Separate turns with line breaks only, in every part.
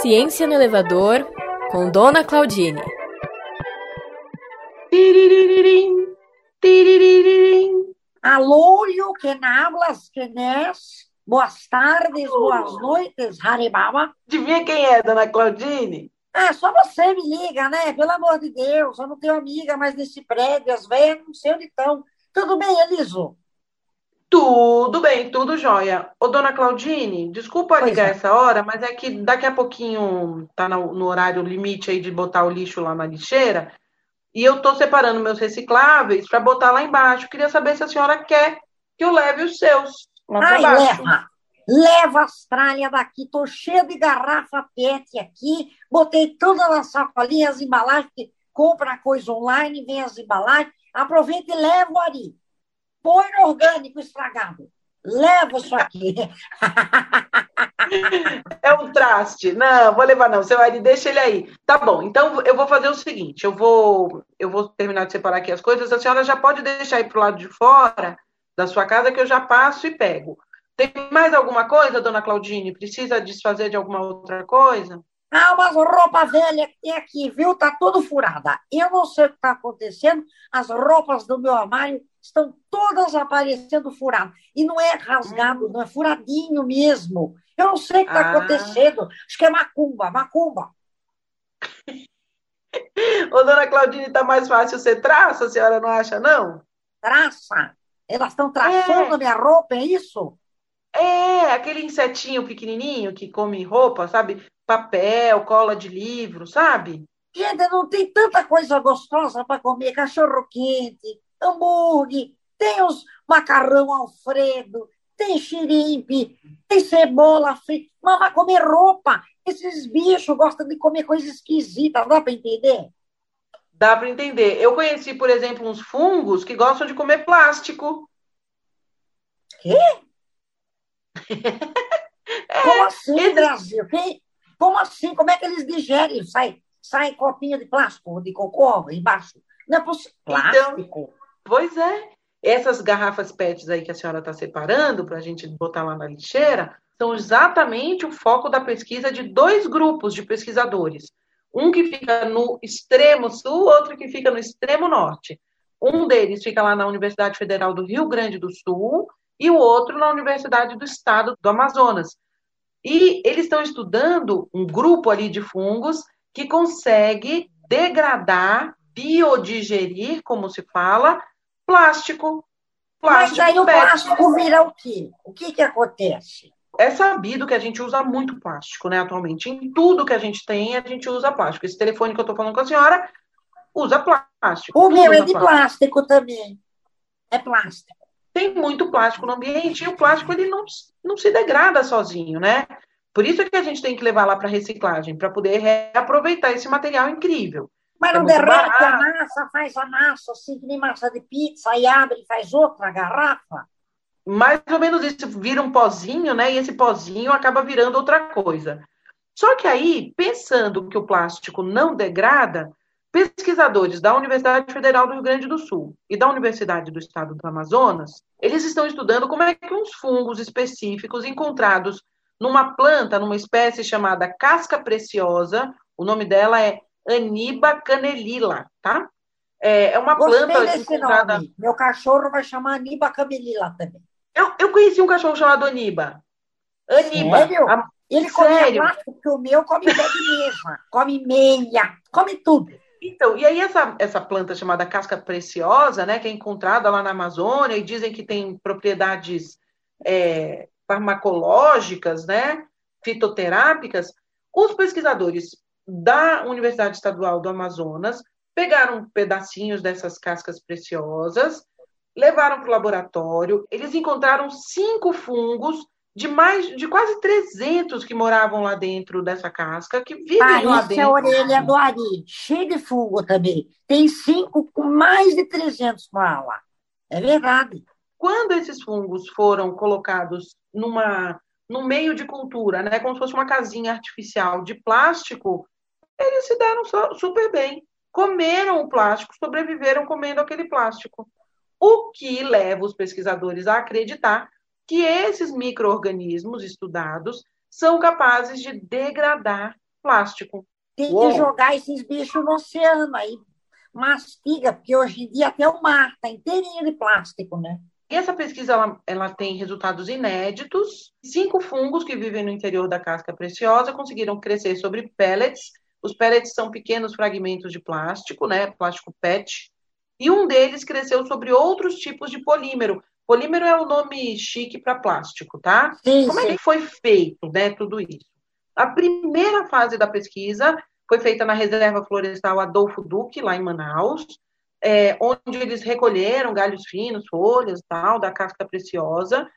Ciência no Elevador, com Dona Claudine.
Alô, quem hablas, quem és? Boas tardes, boas noites, Haribaba.
Adivinha quem é, dona Claudine?
Ah, só você me liga, né? Pelo amor de Deus, eu não tenho amiga mais nesse prédio, as velhas não sei onde estão. Tudo bem, Eliso?
Tudo bem, tudo jóia. Ô, dona Claudine, desculpa
Pois
ligar
é.
essa hora, mas é que daqui a pouquinho tá no, no horário limite aí de botar o lixo lá na lixeira, e eu tô separando meus recicláveis para botar lá embaixo. Queria saber se a senhora quer que eu leve os seus lá
Ai,
baixo.
leva. Leva as tralhas daqui. Tô cheia de garrafa PET aqui. Botei todas as sacolinhas, as embalagens, compra coisa online, vem as embalagens. Aproveita e leva o Ari. Põe no orgânico estragado. Leva isso aqui.
É um traste. Não, vou levar não. Seu Ari, deixa ele aí. Tá bom. Então eu vou fazer o seguinte, eu vou eu vou terminar de separar aqui as coisas. A senhora já pode deixar aí pro lado de fora da sua casa que eu já passo e pego. Tem mais alguma coisa, dona Claudine? Precisa desfazer de alguma outra coisa?
Ah, umas roupas velhas que tem aqui, viu? Tá tudo furada. Eu não sei o que está acontecendo. As roupas do meu armário estão todas aparecendo furadas. E não é rasgado, não é furadinho mesmo. Eu não sei o que está
Ah.
acontecendo. Acho que é macumba, macumba.
Ô, dona Claudine, tá mais fácil ser traça, a senhora não acha, não?
Traça. Elas estão traçando
É.
a minha roupa, é isso?
É, aquele insetinho pequenininho que come roupa, sabe? Papel, cola de livro, sabe?
Gente, não tem tanta coisa gostosa para comer. Cachorro quente, hambúrguer, tem os macarrão Alfredo, tem xiripe, tem cebola frita. Mas vai comer roupa. Esses bichos gostam de comer coisa esquisita, dá para entender?
Dá para entender. Eu conheci, por exemplo, uns fungos que gostam de comer plástico.
Quê? Como assim,
eles-
Brasil? Quem- Como assim? Como é que eles digerem? Sai, sai copinha de plástico, de cocô embaixo. Não é possível. Plástico?
Pois é. Essas garrafas PETs aí que a senhora está separando para a gente botar lá na lixeira são exatamente o foco da pesquisa de dois grupos de pesquisadores. Um que fica no extremo sul, outro que fica no extremo norte. Um deles fica lá na Universidade Federal do Rio Grande do Sul e o outro na Universidade do Estado do Amazonas. E eles estão estudando um grupo ali de fungos que consegue degradar, biodigerir, como se fala, plástico.
Mas
Plástico
aí o plástico vira o quê? O que que acontece?
É sabido que a gente usa muito plástico, né, atualmente. Em tudo que a gente tem, a gente usa plástico. Esse telefone que eu estou falando com a senhora usa plástico.
O meu é de
plástico.
plástico também. É plástico.
Tem muito plástico no ambiente e o plástico ele não, não se degrada sozinho, né? Por isso é que a gente tem que levar lá para reciclagem, para poder reaproveitar esse material incrível.
Mas
É
não
muito
derrete a massa, faz a massa assim, que nem massa de pizza, e abre e faz outra garrafa.
mais ou menos isso vira um pozinho, né? E esse pozinho acaba virando outra coisa. Só que aí, pensando que o plástico não degrada, pesquisadores da Universidade Federal do Rio Grande do Sul e da Universidade do Estado do Amazonas, eles estão estudando como é que uns fungos específicos encontrados numa planta, numa espécie chamada casca preciosa, o nome dela é Aniba canelila, tá? É é uma
Gostei
planta encontrada
nome. Meu cachorro vai chamar Aniba Camelila também.
eu, eu conheci um cachorro chamado Aniba. Aniba.
Sério?
A-
Ele come
Sério?
plástico, porque o meu come pé de mesa, come meia, come tudo.
Então, e aí essa, essa planta chamada casca preciosa, né, que é encontrada lá na Amazônia e dizem que tem propriedades é, farmacológicas, né, fitoterápicas, os pesquisadores da Universidade Estadual do Amazonas pegaram pedacinhos dessas cascas preciosas, levaram para o laboratório, eles encontraram cinco fungos de mais de quase 300 que moravam lá dentro dessa casca, que vivem lá
Parece a
dentro.
orelha do Ari, cheio de fungo também. Tem cinco com mais de 300 lá. lá. É verdade.
quando esses fungos foram colocados numa, num meio de cultura, né, como se fosse uma casinha artificial de plástico, eles se deram super bem. Comeram o plástico, sobreviveram comendo aquele plástico. O que leva os pesquisadores a acreditar que esses micro-organismos estudados são capazes de degradar plástico.
Tem Uou. que jogar esses bichos no oceano aí, mastiga, porque hoje em dia até o mar está inteirinho de plástico, né?
E essa pesquisa ela, ela, tem resultados inéditos. Cinco fungos que vivem no interior da casca preciosa conseguiram crescer sobre pellets. Os pellets são pequenos fragmentos de plástico, né? Plástico PET. E um deles cresceu sobre outros tipos de polímero. Polímero é o nome chique para plástico, tá?
Sim,
Como é que foi feito, né? Tudo isso. A primeira fase da pesquisa foi feita na Reserva Florestal Adolfo Duque, lá em Manaus é, onde eles recolheram galhos finos, folhas tal, da casca preciosa,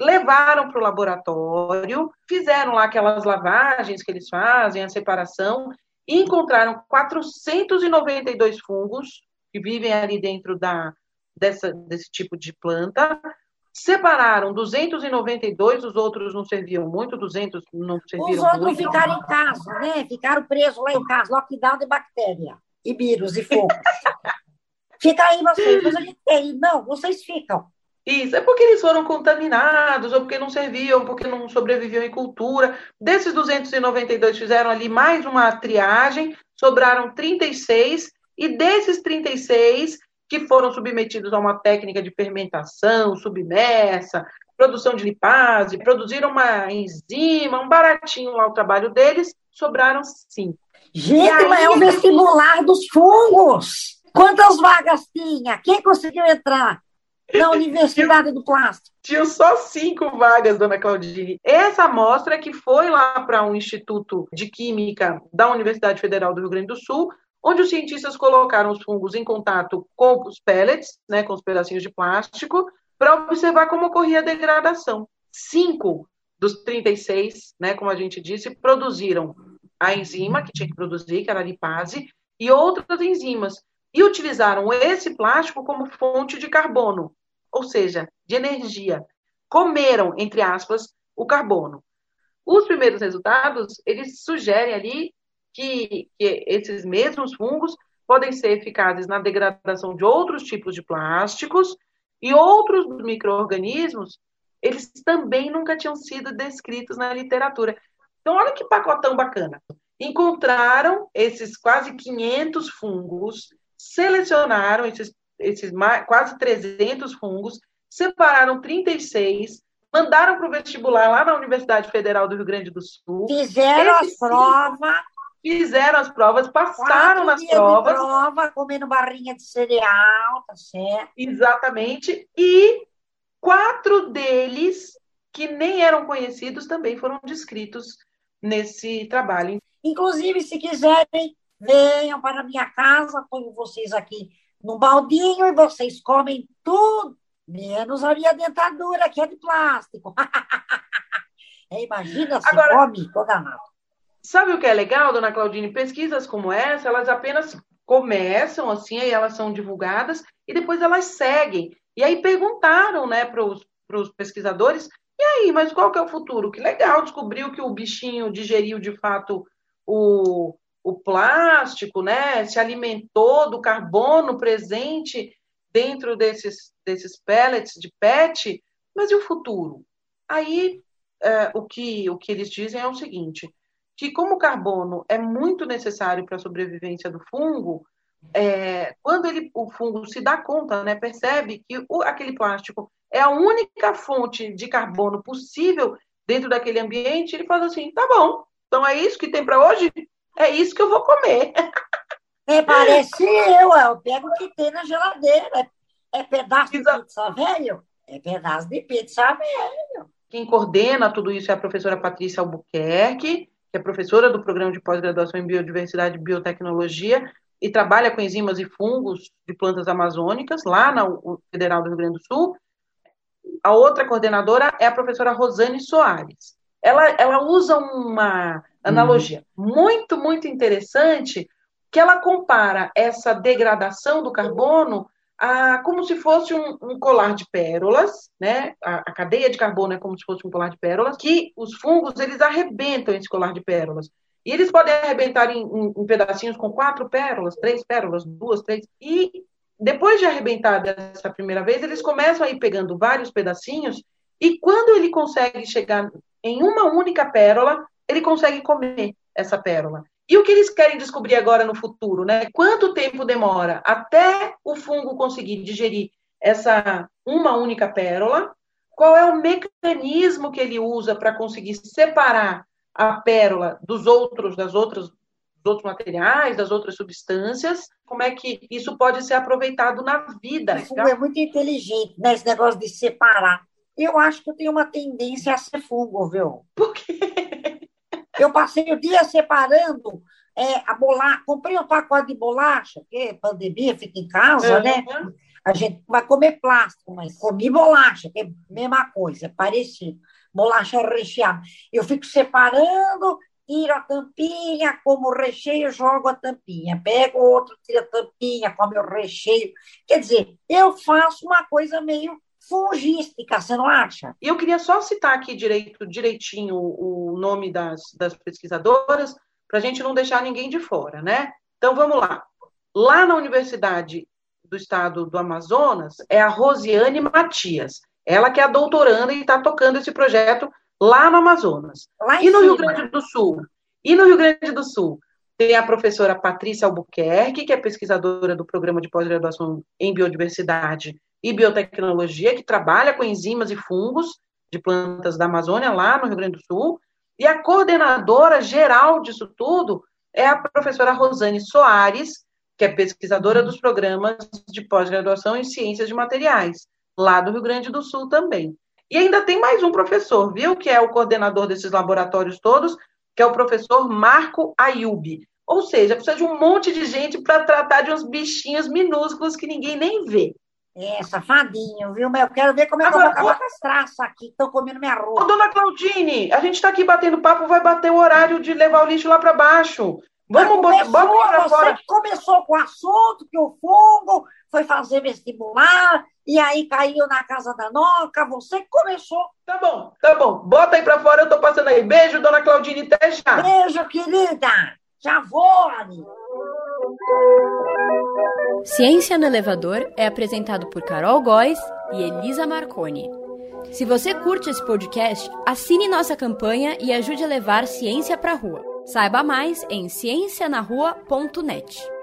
levaram para o laboratório, fizeram lá aquelas lavagens que eles fazem, a separação, e encontraram 492 fungos que vivem ali dentro da, dessa, desse tipo de planta, separaram 292, os outros não serviam muito, 200 não serviram muito.
Os outros muito. ficaram em casa, né? Ficaram presos lá em casa, lockdown de bactéria, e vírus, e fungos. Fica aí vocês, mas a gente tem. Não, vocês ficam.
Isso, é porque eles foram contaminados, ou porque não serviam, porque não sobreviviam em cultura. Desses 292 fizeram ali mais uma triagem, sobraram 36, e desses 36 que foram submetidos a uma técnica de fermentação submersa, produção de lipase, produziram uma enzima, um baratinho lá o trabalho deles, sobraram cinco.
Gente, aí... mas é o vestibular dos fungos! Quantas vagas tinha? Quem conseguiu entrar na Universidade do Plástico?
Tinha só cinco vagas, dona Claudine. Essa amostra que foi lá para um instituto de química da Universidade Federal do Rio Grande do Sul, onde os cientistas colocaram os fungos em contato com os pellets, né, com os pedacinhos de plástico, para observar como ocorria a degradação. Cinco dos 36, né, como a gente disse, produziram a enzima que tinha que produzir, que era a lipase, e outras enzimas e utilizaram esse plástico como fonte de carbono, ou seja, de energia. Comeram, entre aspas, o carbono. Os primeiros resultados, eles sugerem ali que, que esses mesmos fungos podem ser eficazes na degradação de outros tipos de plásticos e outros micro-organismos, eles também nunca tinham sido descritos na literatura. Então, olha que pacotão bacana. Encontraram esses quase 500 fungos selecionaram esses, esses quase 300 fungos, separaram 36, mandaram para o vestibular lá na Universidade Federal do Rio Grande do Sul.
Fizeram as provas.
Fizeram as provas, passaram nas provas.
prova, comendo barrinha de cereal, tá certo?
Exatamente. E quatro deles, que nem eram conhecidos, também foram descritos nesse trabalho.
Inclusive, se quiserem venham para a minha casa, ponho vocês aqui num baldinho e vocês comem tudo, menos a minha dentadura, que é de plástico. imagina se Agora, come toda nada.
Sabe o que é legal, dona Claudine? Pesquisas como essa, elas apenas começam assim, aí elas são divulgadas e depois elas seguem. E aí perguntaram né, para os pesquisadores, e aí, mas qual que é o futuro? Que legal, descobriu que o bichinho digeriu de fato o, o plástico, né, se alimentou do carbono presente dentro desses, desses pellets de PET, mas e o futuro? Aí, é, o, que, o que eles dizem é o seguinte, que como o carbono é muito necessário para a sobrevivência do fungo, é, quando ele, o fungo se dá conta, né, percebe que o, aquele plástico é a única fonte de carbono possível dentro daquele ambiente, ele faz assim, tá bom, então é isso que tem para hoje? É isso que eu vou comer.
É, parece eu, eu pego o que tem na geladeira. É, é pedaço Exato. de pizza velho? É pedaço de pizza velho.
Quem coordena tudo isso é a professora Patrícia Albuquerque, que é professora do programa de pós-graduação em Biodiversidade e Biotecnologia e trabalha com enzimas e fungos de plantas amazônicas, lá na Federal do Rio Grande do Sul. A outra coordenadora é a professora Rosane Soares. Ela, ela usa uma analogia uhum. muito, muito interessante, que ela compara essa degradação do carbono a, como se fosse um, um colar de pérolas, né? A, a, cadeia de carbono é como se fosse um colar de pérolas, que os fungos eles arrebentam esse colar de pérolas. E eles podem arrebentar em, em, em pedacinhos com quatro pérolas, três pérolas, duas, três. E depois de arrebentar dessa primeira vez, eles começam a ir pegando vários pedacinhos. E quando ele consegue chegar em uma única pérola, ele consegue comer. essa pérola. E o que eles querem descobrir agora no futuro, né? Quanto tempo demora até o fungo conseguir digerir essa uma única pérola? Qual é o mecanismo que ele usa para conseguir separar a pérola dos outros, das outras, dos outros materiais, das outras substâncias? Como é que isso pode ser aproveitado na vida?
O fungo é muito inteligente, né? Esse negócio de separar. Eu acho que eu tenho uma tendência a ser fungo, viu?
Por quê?
Eu passei o dia separando é, a bolacha, comprei um pacote de bolacha, porque pandemia fica em casa, uhum. né? A gente vai comer plástico, mas comi bolacha, que é a mesma coisa, parecido. Bolacha recheada. Eu fico separando, tiro a tampinha, como o recheio, jogo a tampinha. Pego outro, tiro a tampinha, como o recheio. Quer dizer, eu faço uma coisa meio fungística, você não acha?
E eu queria só citar aqui direito, direitinho o nome das, das pesquisadoras, para a gente não deixar ninguém de fora, né? Então vamos lá. Lá na Universidade do Estado do Amazonas é a Rosiane Matias. Ela que é a doutoranda e está tocando esse projeto lá no Amazonas. Lá e no cima. Rio Grande do Sul? E no Rio Grande do Sul? Tem a professora Patrícia Albuquerque, que é pesquisadora do programa de pós-graduação em biodiversidade e biotecnologia, que trabalha com enzimas e fungos de plantas da Amazônia, lá no Rio Grande do Sul. E a coordenadora geral disso tudo é a professora Rosane Soares, que é pesquisadora dos programas de pós-graduação em ciências de materiais, lá do Rio Grande do Sul também. E ainda tem mais um professor, viu, que é o coordenador desses laboratórios todos, que é o professor Marco Ayubi. Ou seja, precisa de um monte de gente para tratar de uns bichinhos minúsculos que ninguém nem vê.
É, safadinho, viu? Mas eu quero ver como é que eu vou acabar com as traças aqui, estão comendo minha roupa.
Ô, dona Claudine, a gente está aqui batendo papo, vai bater o horário de levar o lixo lá para baixo. Vamos,
vamos para fora. Você começou com o assunto que o fungo foi fazer vestibular e aí caiu na casa da Noca, você que começou.
Tá bom, tá bom. Bota aí para fora, eu tô passando aí. Beijo, dona Claudine, até já.
Beijo, querida. Já vou, ali.
Ciência no Elevador é apresentado por Carol Góes e Elisa Marconi. Se você curte esse podcast, assine nossa campanha e ajude a levar ciência para a rua. Saiba mais em ciencianarrua.net.